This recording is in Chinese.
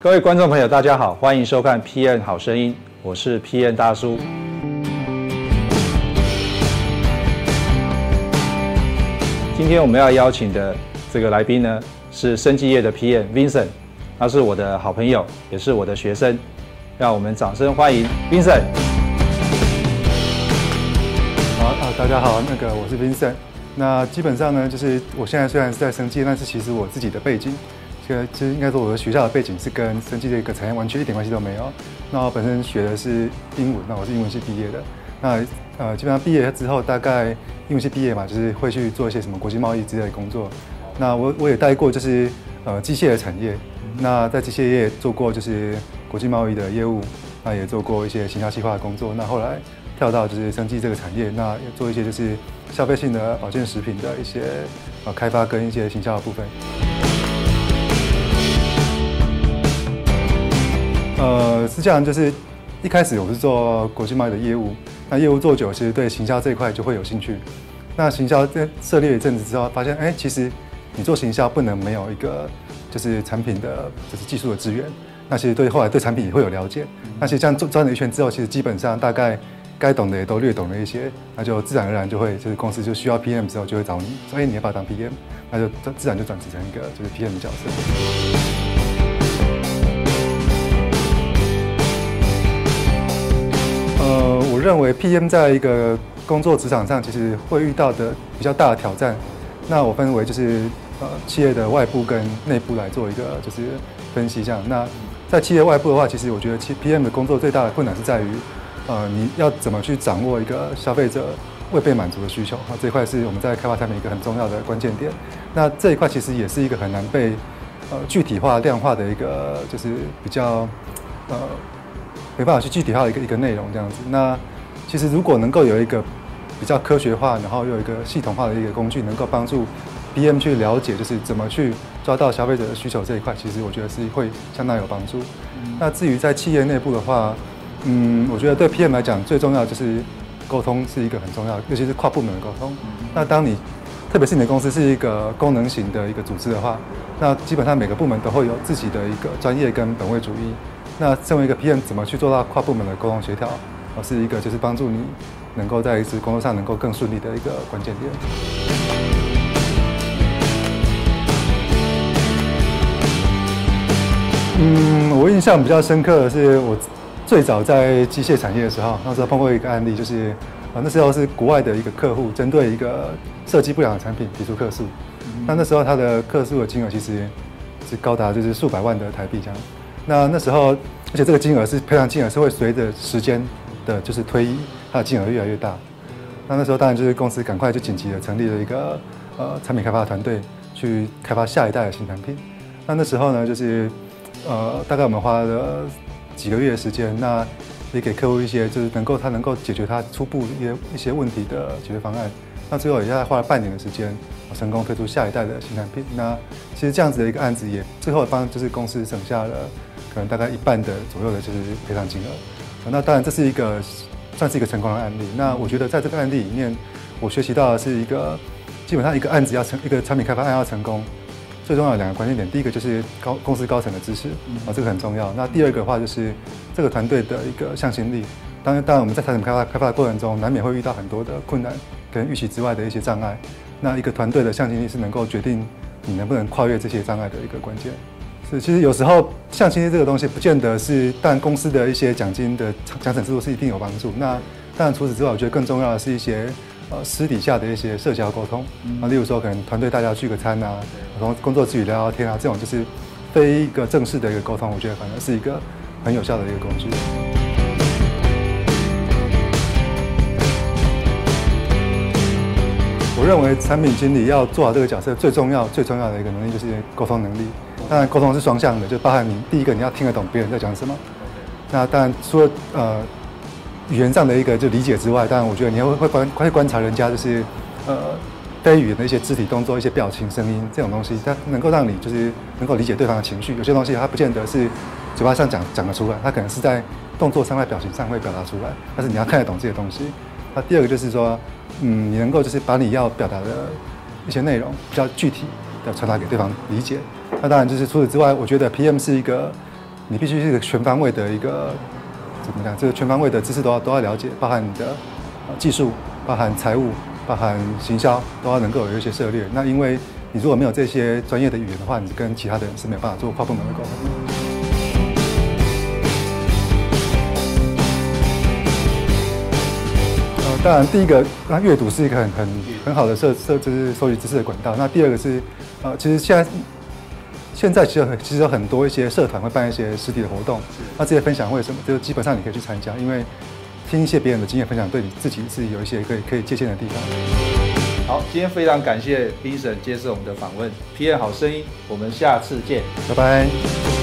各位观众朋友，大家好，欢迎收看 PN 好声音，我是 PN 大叔。今天我们要邀请的这个来宾呢，是生技业的 PN Vincent，他是我的好朋友，也是我的学生，让我们掌声欢迎 Vincent。好啊，大家好，那个我是 Vincent。那基本上呢，就是我现在虽然是在生技，但是其实我自己的背景。其实应该说，我的学校的背景是跟生技这个产业完全一点关系都没有。那我本身学的是英文，那我是英文系毕业的。那呃，基本上毕业之后，大概英文系毕业嘛，就是会去做一些什么国际贸易之类的工作。那我我也带过就是呃机械的产业。那在机械业做过就是国际贸易的业务，那也做过一些行销计划的工作。那后来跳到就是生技这个产业，那也做一些就是消费性的保健食品的一些呃开发跟一些行销的部分。呃，是这样，就是一开始我是做国际贸易的业务，那业务做久，其实对行销这一块就会有兴趣。那行销在涉猎一阵子之后，发现，哎，其实你做行销不能没有一个就是产品的，就是技术的资源。那其实对后来对产品也会有了解。那其实这样转转了一圈之后，其实基本上大概该懂的也都略懂了一些，那就自然而然就会就是公司就需要 PM 之后就会找你，所以你要把它当 PM，那就自然就转职成一个就是 PM 的角色。我认为 PM 在一个工作职场上，其实会遇到的比较大的挑战。那我分为就是呃企业的外部跟内部来做一个就是分析这样。那在企业外部的话，其实我觉得 PM 的工作最大的困难是在于，呃，你要怎么去掌握一个消费者未被满足的需求。那这一块是我们在开发产品一个很重要的关键点。那这一块其实也是一个很难被呃具体化、量化的一个就是比较呃。没办法去具体化一个一个内容这样子。那其实如果能够有一个比较科学化，然后又有一个系统化的一个工具，能够帮助 BM 去了解，就是怎么去抓到消费者的需求这一块，其实我觉得是会相当有帮助。那至于在企业内部的话，嗯，我觉得对 PM 来讲，最重要就是沟通是一个很重要，尤其是跨部门的沟通。那当你特别是你的公司是一个功能型的一个组织的话，那基本上每个部门都会有自己的一个专业跟本位主义。那身为一个 PM，怎么去做到跨部门的沟通协调？而是一个就是帮助你能够在一次工作上能够更顺利的一个关键点。嗯，我印象比较深刻的是，我最早在机械产业的时候，那时候碰过一个案例，就是啊，那时候是国外的一个客户针对一个设计不良的产品提出客诉，那那时候他的客诉的金额其实是高达就是数百万的台币这样。那那时候，而且这个金额是赔偿金额是会随着时间的，就是推移，它的金额越来越大。那那时候当然就是公司赶快就紧急的成立了一个呃产品开发团队，去开发下一代的新产品。那那时候呢，就是呃大概我们花了几个月的时间，那也给客户一些就是能够他能够解决他初步一些一些问题的解决方案。那最后也大概花了半年的时间。成功推出下一代的新产品，那其实这样子的一个案子也最后帮就是公司省下了可能大概一半的左右的就是赔偿金额。那当然这是一个算是一个成功的案例。那我觉得在这个案例里面，我学习到的是一个基本上一个案子要成一个产品开发案要成功，最重要的两个关键点，第一个就是高公司高层的支持啊，这个很重要。那第二个的话就是这个团队的一个向心力。当然，当然我们在产品开发开发的过程中，难免会遇到很多的困难跟预期之外的一些障碍。那一个团队的向心力是能够决定你能不能跨越这些障碍的一个关键。是，其实有时候向心力这个东西不见得是，但公司的一些奖金的奖惩制度是一定有帮助。那当然除此之外，我觉得更重要的是一些呃私底下的一些社交沟通啊，例如说可能团队大家聚个餐啊，然后工作之余聊聊天啊，这种就是非一个正式的一个沟通，我觉得反而是一个很有效的一个工具。我认为产品经理要做好这个角色，最重要、最重要的一个能力就是沟通能力。当然，沟通是双向的，就包含你第一个你要听得懂别人在讲什么。那当然，除了呃语言上的一个就理解之外，当然我觉得你会会观会观察人家就是呃非语言的一些肢体动作、一些表情、声音这种东西，它能够让你就是能够理解对方的情绪。有些东西它不见得是嘴巴上讲讲得出来，它可能是在动作上、在表情上会表达出来，但是你要看得懂这些东西。那第二个就是说。嗯，你能够就是把你要表达的一些内容比较具体要传达给对方理解。那当然就是除此之外，我觉得 PM 是一个你必须是一个全方位的一个怎么讲？就是全方位的知识都要都要了解，包含你的技术，包含财务，包含行销，都要能够有一些涉猎。那因为你如果没有这些专业的语言的话，你跟其他的人是没有办法做跨部门的沟通当然，第一个，那阅读是一个很很很好的设设，就是收集知识的管道。那第二个是，呃，其实现在现在其实很其实有很多一些社团会办一些实体的活动，那这些分享会什么，就基本上你可以去参加，因为听一些别人的经验分享，对你自己是有一些可以可以借鉴的地方。好，今天非常感谢 Vincent 接受我们的访问，PM 好声音，我们下次见。拜拜。